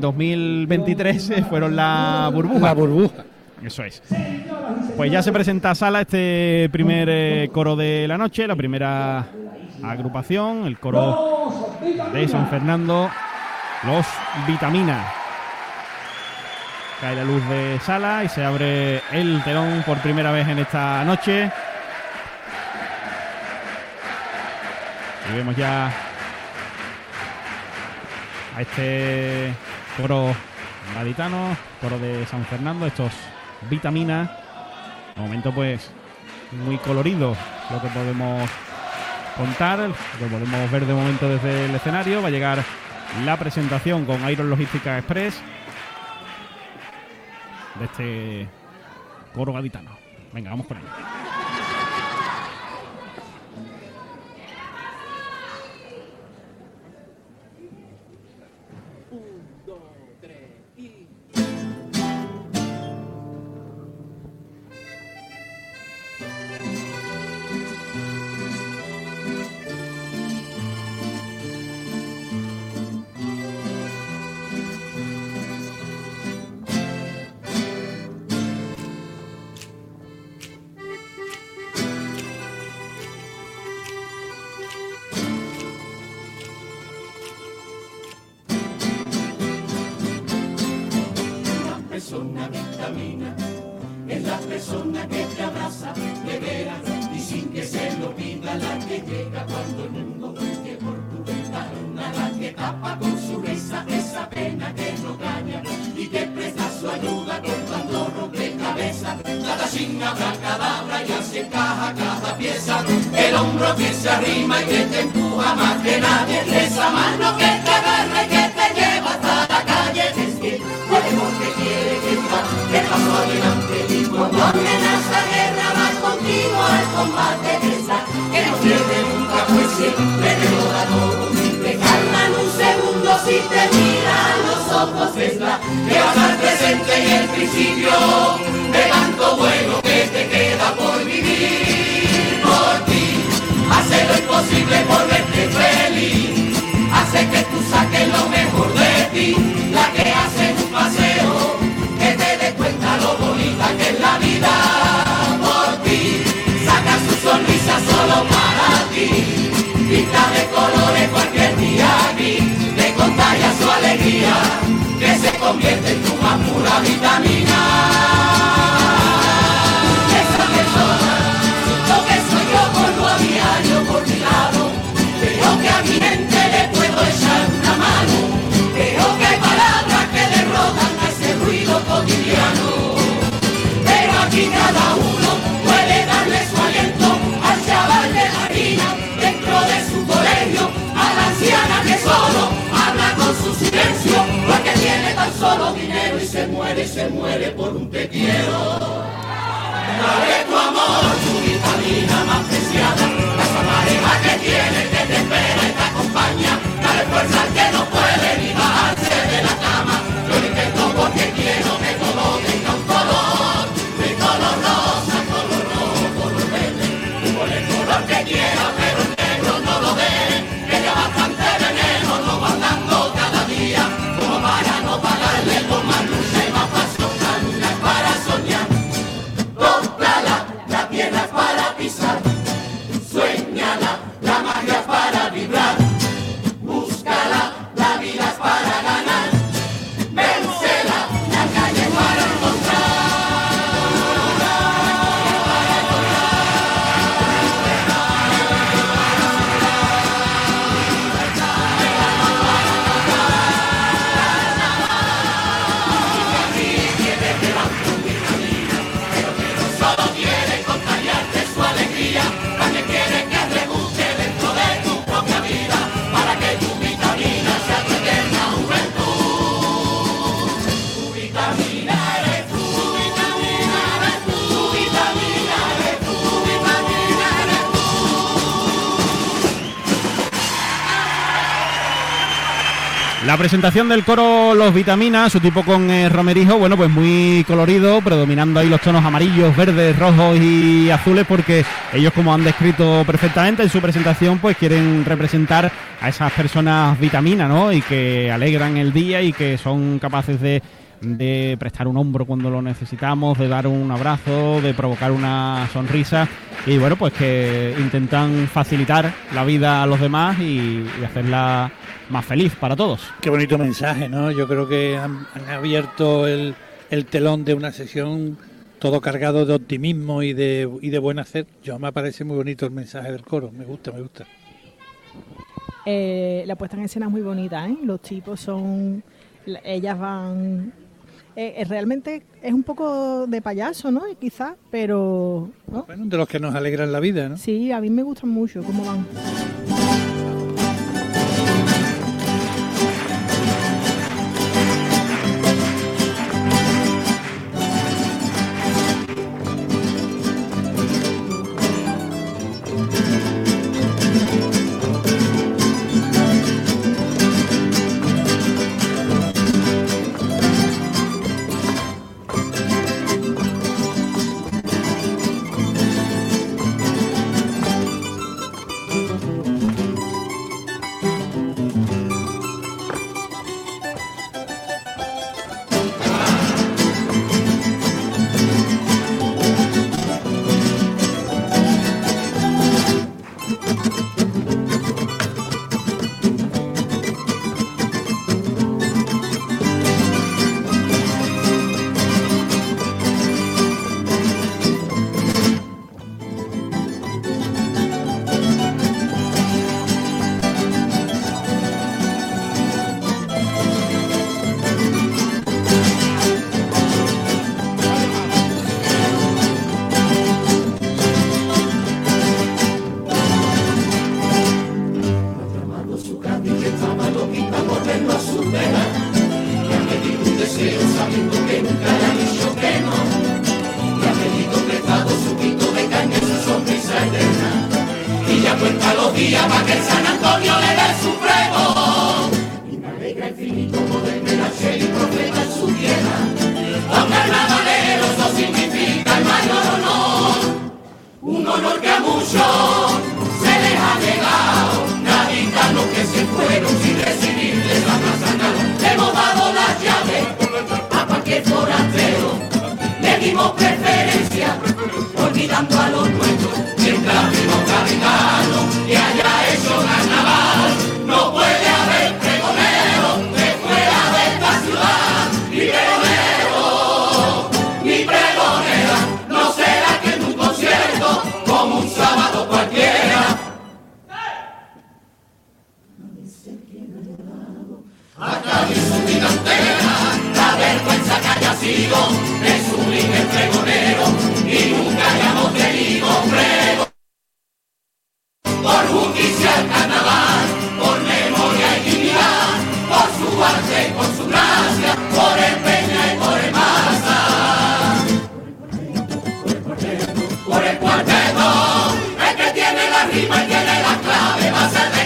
2023 eh, fueron la burbuja. La burbuja. Eso es. Pues ya se presenta a sala este primer eh, coro de la noche, la primera agrupación, el coro de San Fernando, los Vitamina. Cae la luz de sala y se abre el telón por primera vez en esta noche. Y vemos ya a este coro gaditano, coro de San Fernando, estos vitaminas. De momento, pues, muy colorido lo que podemos contar, lo podemos ver de momento desde el escenario. Va a llegar la presentación con Iron Logística Express de este coro gaditano. Venga, vamos con ello. Persona vitamina, es la persona que te abraza de veras y sin que se lo pida la que llega cuando el mundo huye por tu ventana, la que tapa con su risa esa pena que no calla y que presta su ayuda con cuando rompecabezas, cada chinga cadabra y así encaja cada pieza, el hombro que se arrima y que te empuja más que nadie, esa mano que al combate esa, que no pierde nunca te lo da todo, te calma en un segundo si te mira a los ojos es la que va a estar presente y el principio de tanto bueno que te queda por vivir. Por ti, hace lo imposible por verte feliz, hace que tú saques lo mejor de ti, la que hace un paseo, que te des cuenta lo bonita que es la vida sonrisa solo para ti, pinta de colores cualquier día aquí, te contagia su alegría, que se convierte en tu más pura vitamina. Se muere por un te quiero. Dale tu amor, tu vitamina más preciada, esa pareja que tiene, que te espera y te acompaña. Dale fuerza que no puede ni bajarse de la cama. Yo lo intento porque quiero que todo tenga un color, de color rosa, color rojo, color verde. Pon el color que quieras, La presentación del coro Los Vitaminas, su tipo con eh, romerijo, bueno, pues muy colorido, predominando ahí los tonos amarillos, verdes, rojos y azules, porque ellos, como han descrito perfectamente en su presentación, pues quieren representar a esas personas vitaminas, ¿no? Y que alegran el día y que son capaces de de prestar un hombro cuando lo necesitamos, de dar un abrazo, de provocar una sonrisa y bueno, pues que intentan facilitar la vida a los demás y, hacerla más feliz para todos. Qué bonito mensaje, ¿no? Yo creo que han, abierto el, el, telón de una sesión todo cargado de optimismo y de, y de buen hacer. Yo me parece muy bonito el mensaje del coro, me gusta, me gusta. Eh, la puesta en escena es muy bonita, ¿eh? Los tipos son... Ellas van eh, eh, realmente es un poco de payaso, ¿no? Quizás, pero... Bueno, de los que nos alegran la vida, ¿no? Sí, a mí me gustan mucho cómo van. El carnaval por memoria y dignidad, por su arte, por su gracia, por el peña y por el masa. Por el cuarteto, el que tiene la rima y tiene la clave va a ser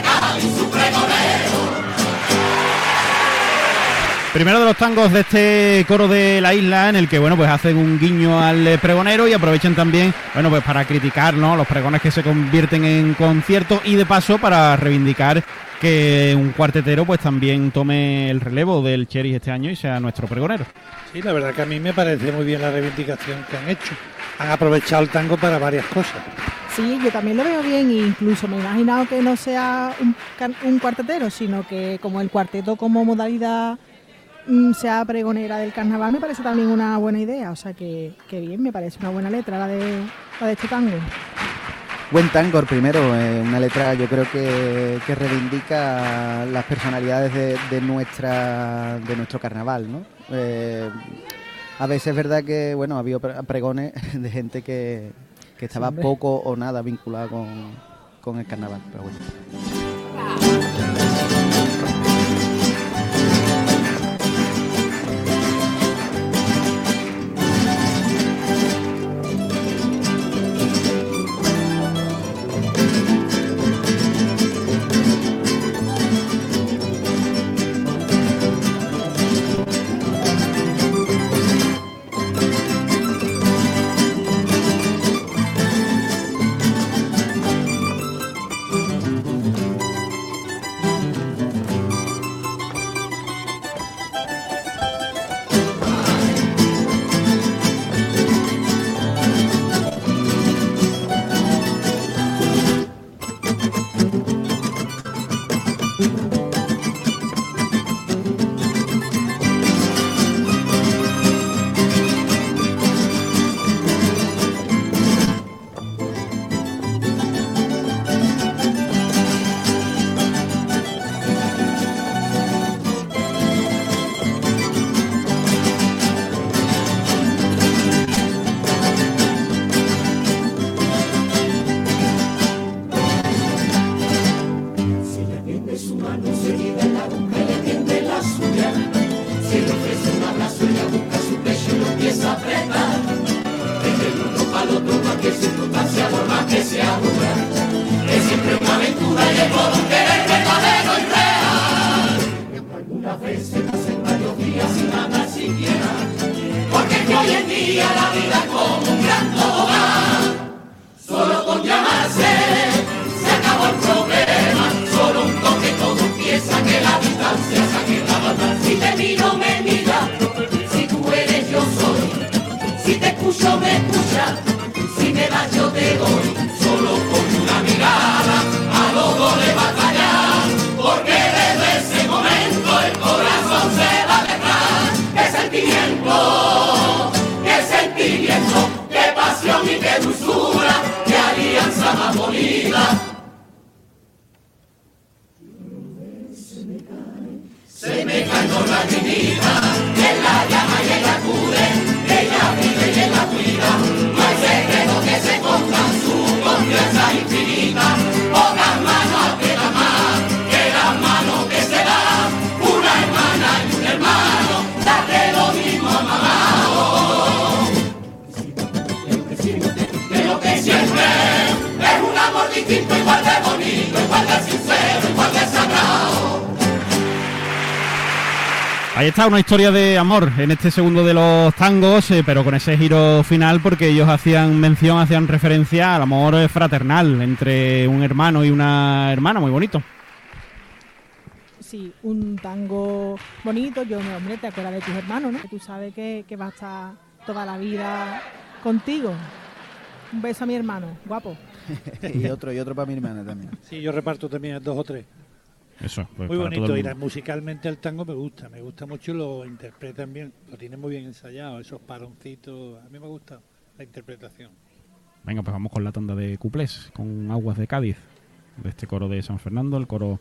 Primero de los tangos de este coro de la isla, en el que bueno, pues hacen un guiño al pregonero y aprovechan también, bueno, pues para criticar ¿no? los pregones que se convierten en conciertos y de paso para reivindicar que un cuartetero pues también tome el relevo del Cheris este año y sea nuestro pregonero. Sí, la verdad que a mí me parece muy bien la reivindicación que han hecho. Han aprovechado el tango para varias cosas. Sí, yo también lo veo bien, incluso me he imaginado que no sea un, un cuartetero, sino que como el cuarteto como modalidad sea pregonera del carnaval me parece también una buena idea. O sea que, bien, me parece una buena letra la de, la de este tango. Buen tango, primero, eh, una letra yo creo que, reivindica las personalidades de, nuestra, de nuestro carnaval, ¿no? Eh, a veces es verdad que, bueno, ha habido pregones de gente que, estaba poco o nada vinculada con, con el carnaval, pero bueno. Ahí está una historia de amor en este segundo de los tangos, eh, pero con ese giro final porque ellos hacían mención, hacían referencia al amor eh, fraternal entre un hermano y una hermana, muy bonito. Sí, un tango bonito. Yo, hombre, te acuerdas de tus hermanos, ¿no? Tú sabes que, que va a estar toda la vida contigo. Un beso a mi hermano, guapo. y otro, y otro para mi hermana también. Sí, yo reparto también dos o tres. Eso, pues Muy bonito, y musicalmente el tango me gusta, me gusta mucho lo interpretan bien, lo tienen muy bien ensayado, esos paroncitos, a mí me gusta la interpretación. Venga, pues vamos con la tanda de cuplés, con Aguas de Cádiz, de este coro de San Fernando, el coro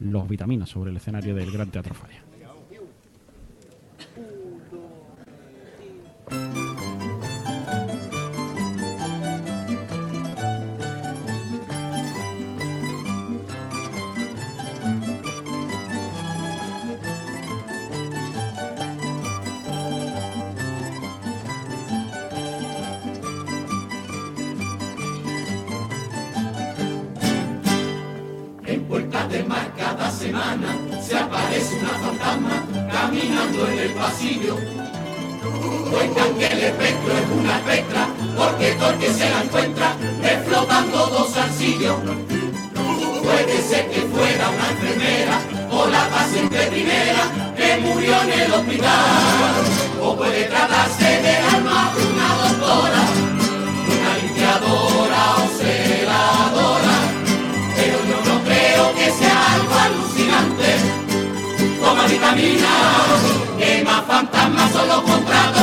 Los Vitaminas, sobre el escenario del Gran Teatro Falla. O puede tratarse de alma una doctora, una limpiadora o celadora pero yo no creo que sea algo alucinante. Toma vitamina, que más fantasmas son los contratos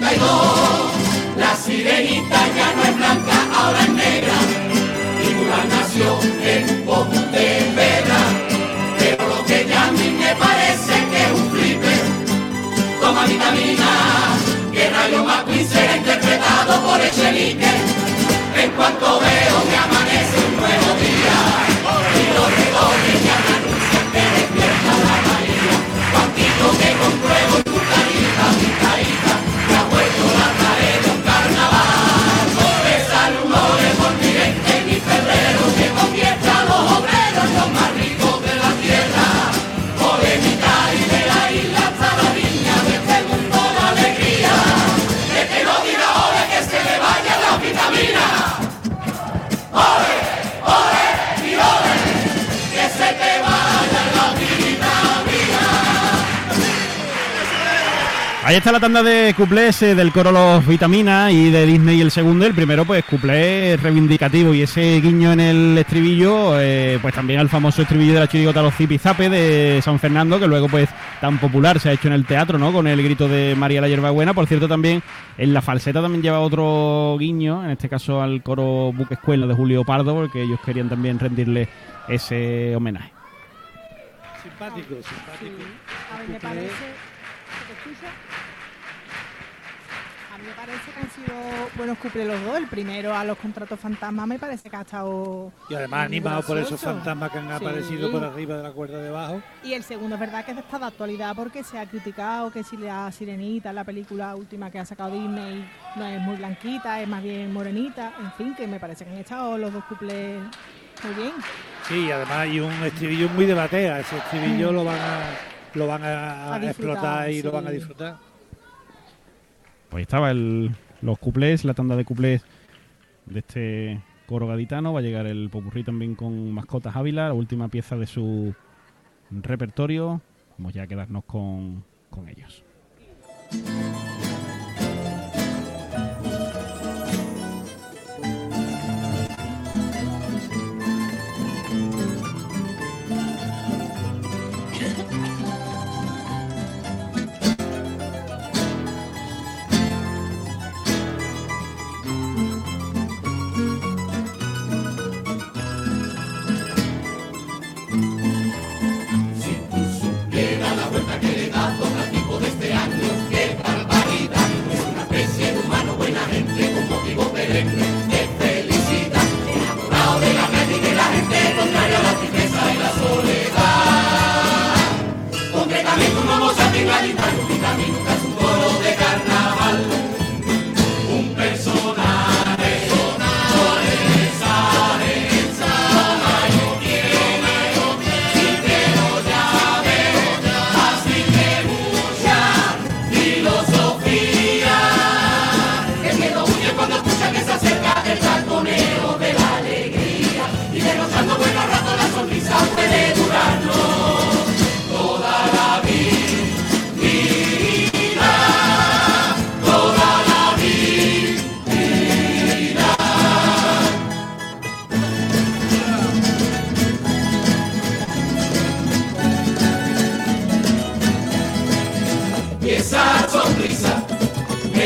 1,82. La sirenita ya no es blanca, ahora es negra. Y Mulan nació en Pontevedra. Pero lo que ya a mí me parece que es un flipe. Toma vitamina, que Rayo McQueen será interpretado por Echenique. En cuanto veo que amanece un nuevo día, y los Ahí está la tanda de cuplés eh, del coro Los Vitaminas y de Disney el segundo. El primero, pues, cuplé reivindicativo y ese guiño en el estribillo, eh, pues también al famoso estribillo de la chirigota Los Zipizape de San Fernando, que luego, pues, tan popular se ha hecho en el teatro, ¿no? Con el grito de María la Hierbabuena. Por cierto, también en la falseta también lleva otro guiño, en este caso al coro Buque Escuela de Julio Pardo, porque ellos querían también rendirle ese homenaje. Simpático, simpático. A mí me parece. ¿se te escucha? A mí me parece que han sido buenos cumples los dos. El primero a los contratos fantasmas me parece que ha estado. Y además animado por esos fantasmas que han Sí. aparecido por arriba de la cuerda de abajo. Y el segundo es verdad que está de actualidad porque se ha criticado que si la sirenita, la película última que ha sacado Disney, no es muy blanquita, es más bien morenita. En fin, que me parece que han echado los dos cuplés muy bien. Sí, y además hay un estribillo muy de batea. Ese estribillo lo van a, lo van a, explotar y lo van a disfrutar. Pues ahí estaba el, los cuplés, la tanda de cuplés de este coro gaditano. Va a llegar el popurrí también con Mascotas Ávila, la última pieza de su repertorio. Vamos ya a quedarnos con, con ellos.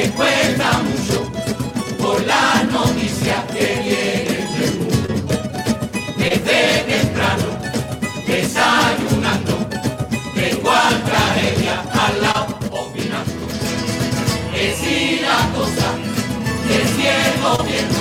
Me cuenta mucho por la noticia que viene del mundo. Desde temprano, desayunando, tengo a tragedia al lado opinando. Que si la cosa, que si el gobierno,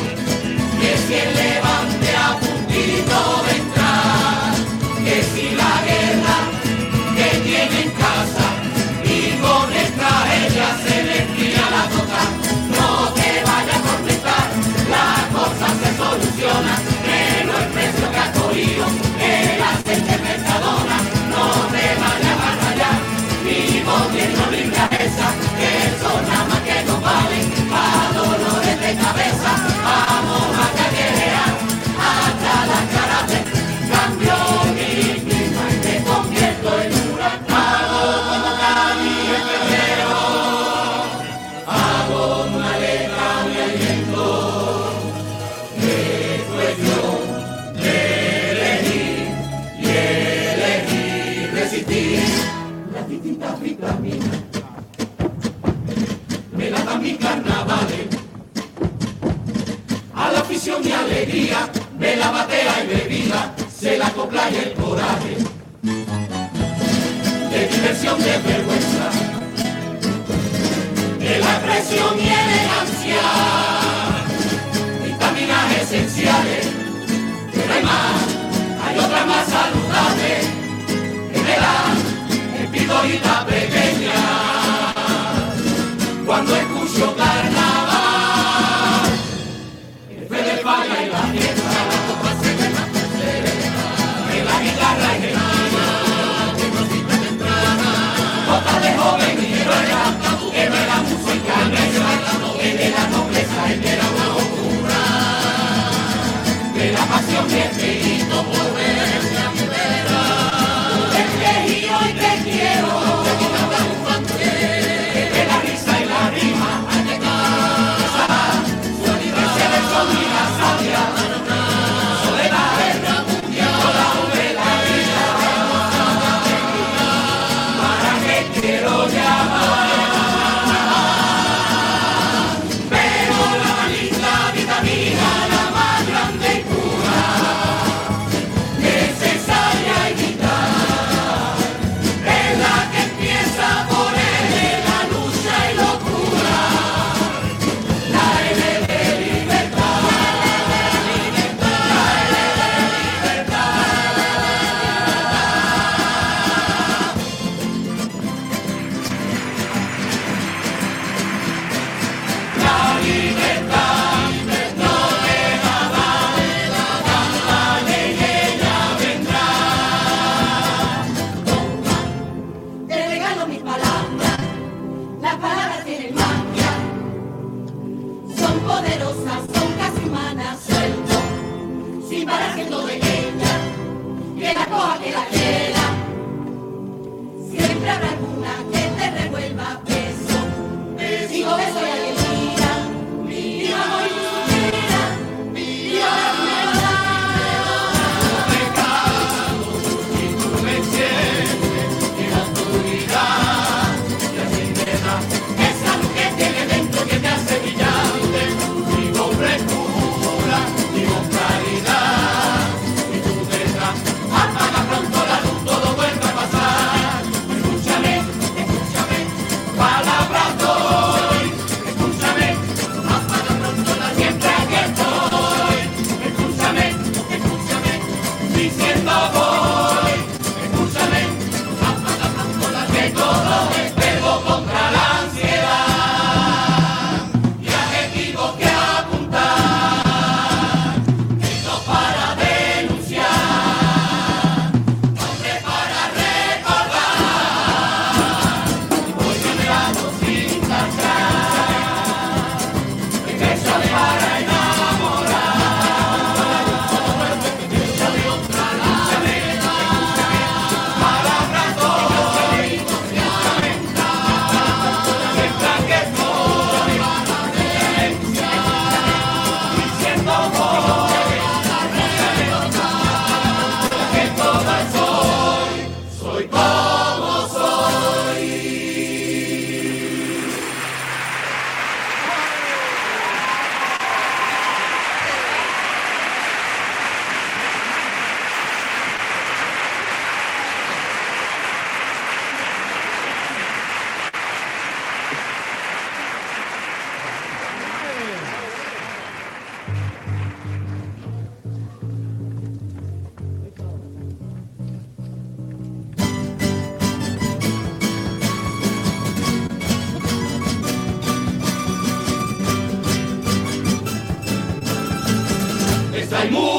Abre Esa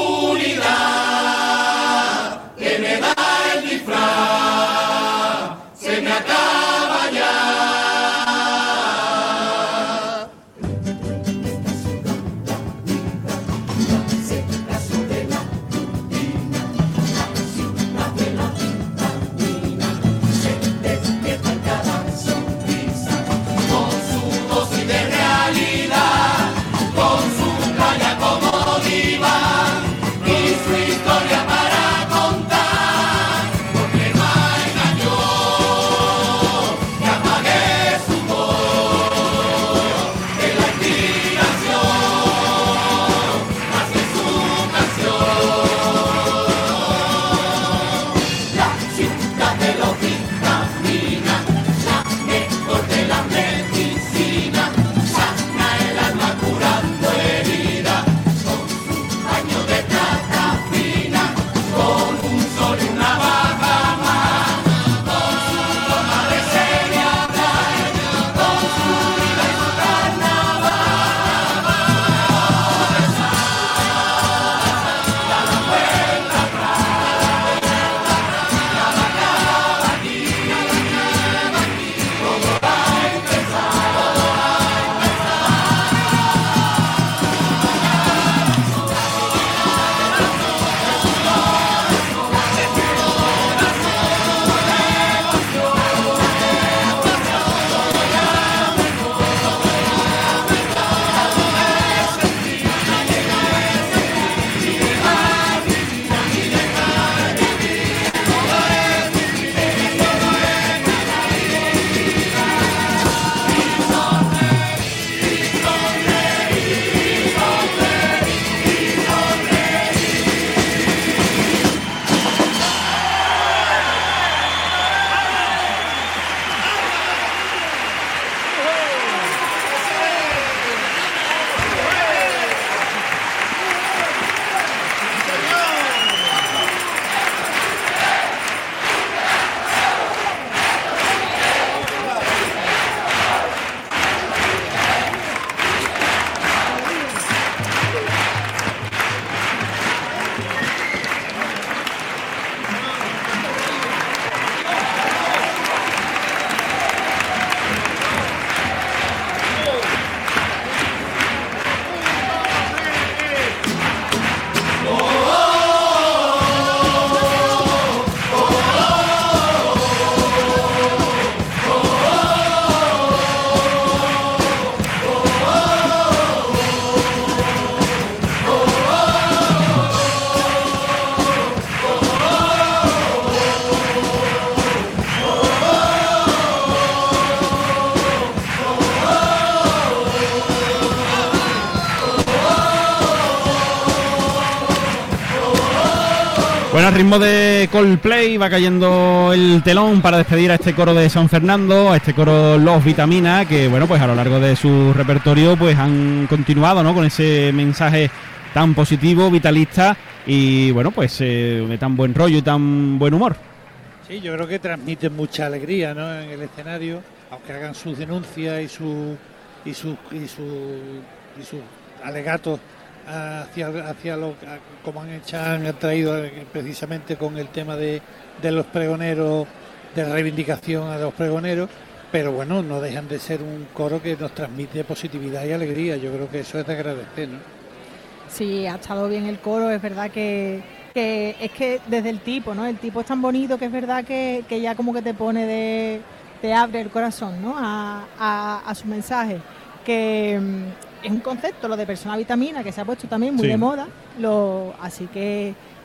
ritmo de Coldplay va cayendo el telón para despedir a este coro de San Fernando, a este coro Los Vitamina, que bueno, pues a lo largo de su repertorio pues han continuado, ¿no? Con ese mensaje tan positivo, vitalista y bueno, pues eh, de tan buen rollo y tan buen humor. Sí, yo creo que transmiten mucha alegría, ¿no? En el escenario, aunque hagan sus denuncias y su y sus y su, y sus alegatos hacia, hacia lo como han hecho, han traído eh, precisamente con el tema de, de los pregoneros, de reivindicación a los pregoneros, pero bueno, no dejan de ser un coro que nos transmite positividad y alegría. Yo creo que eso es de agradecer, ¿no? Sí, ha estado bien el coro, es verdad que, que es que desde el tipo, ¿no? El tipo es tan bonito que es verdad que, que ya como que te pone de, te abre el corazón, ¿no? A, a, a su mensaje. Que es un concepto, lo de persona vitamina, que se ha puesto también muy Sí. de moda. Lo, así que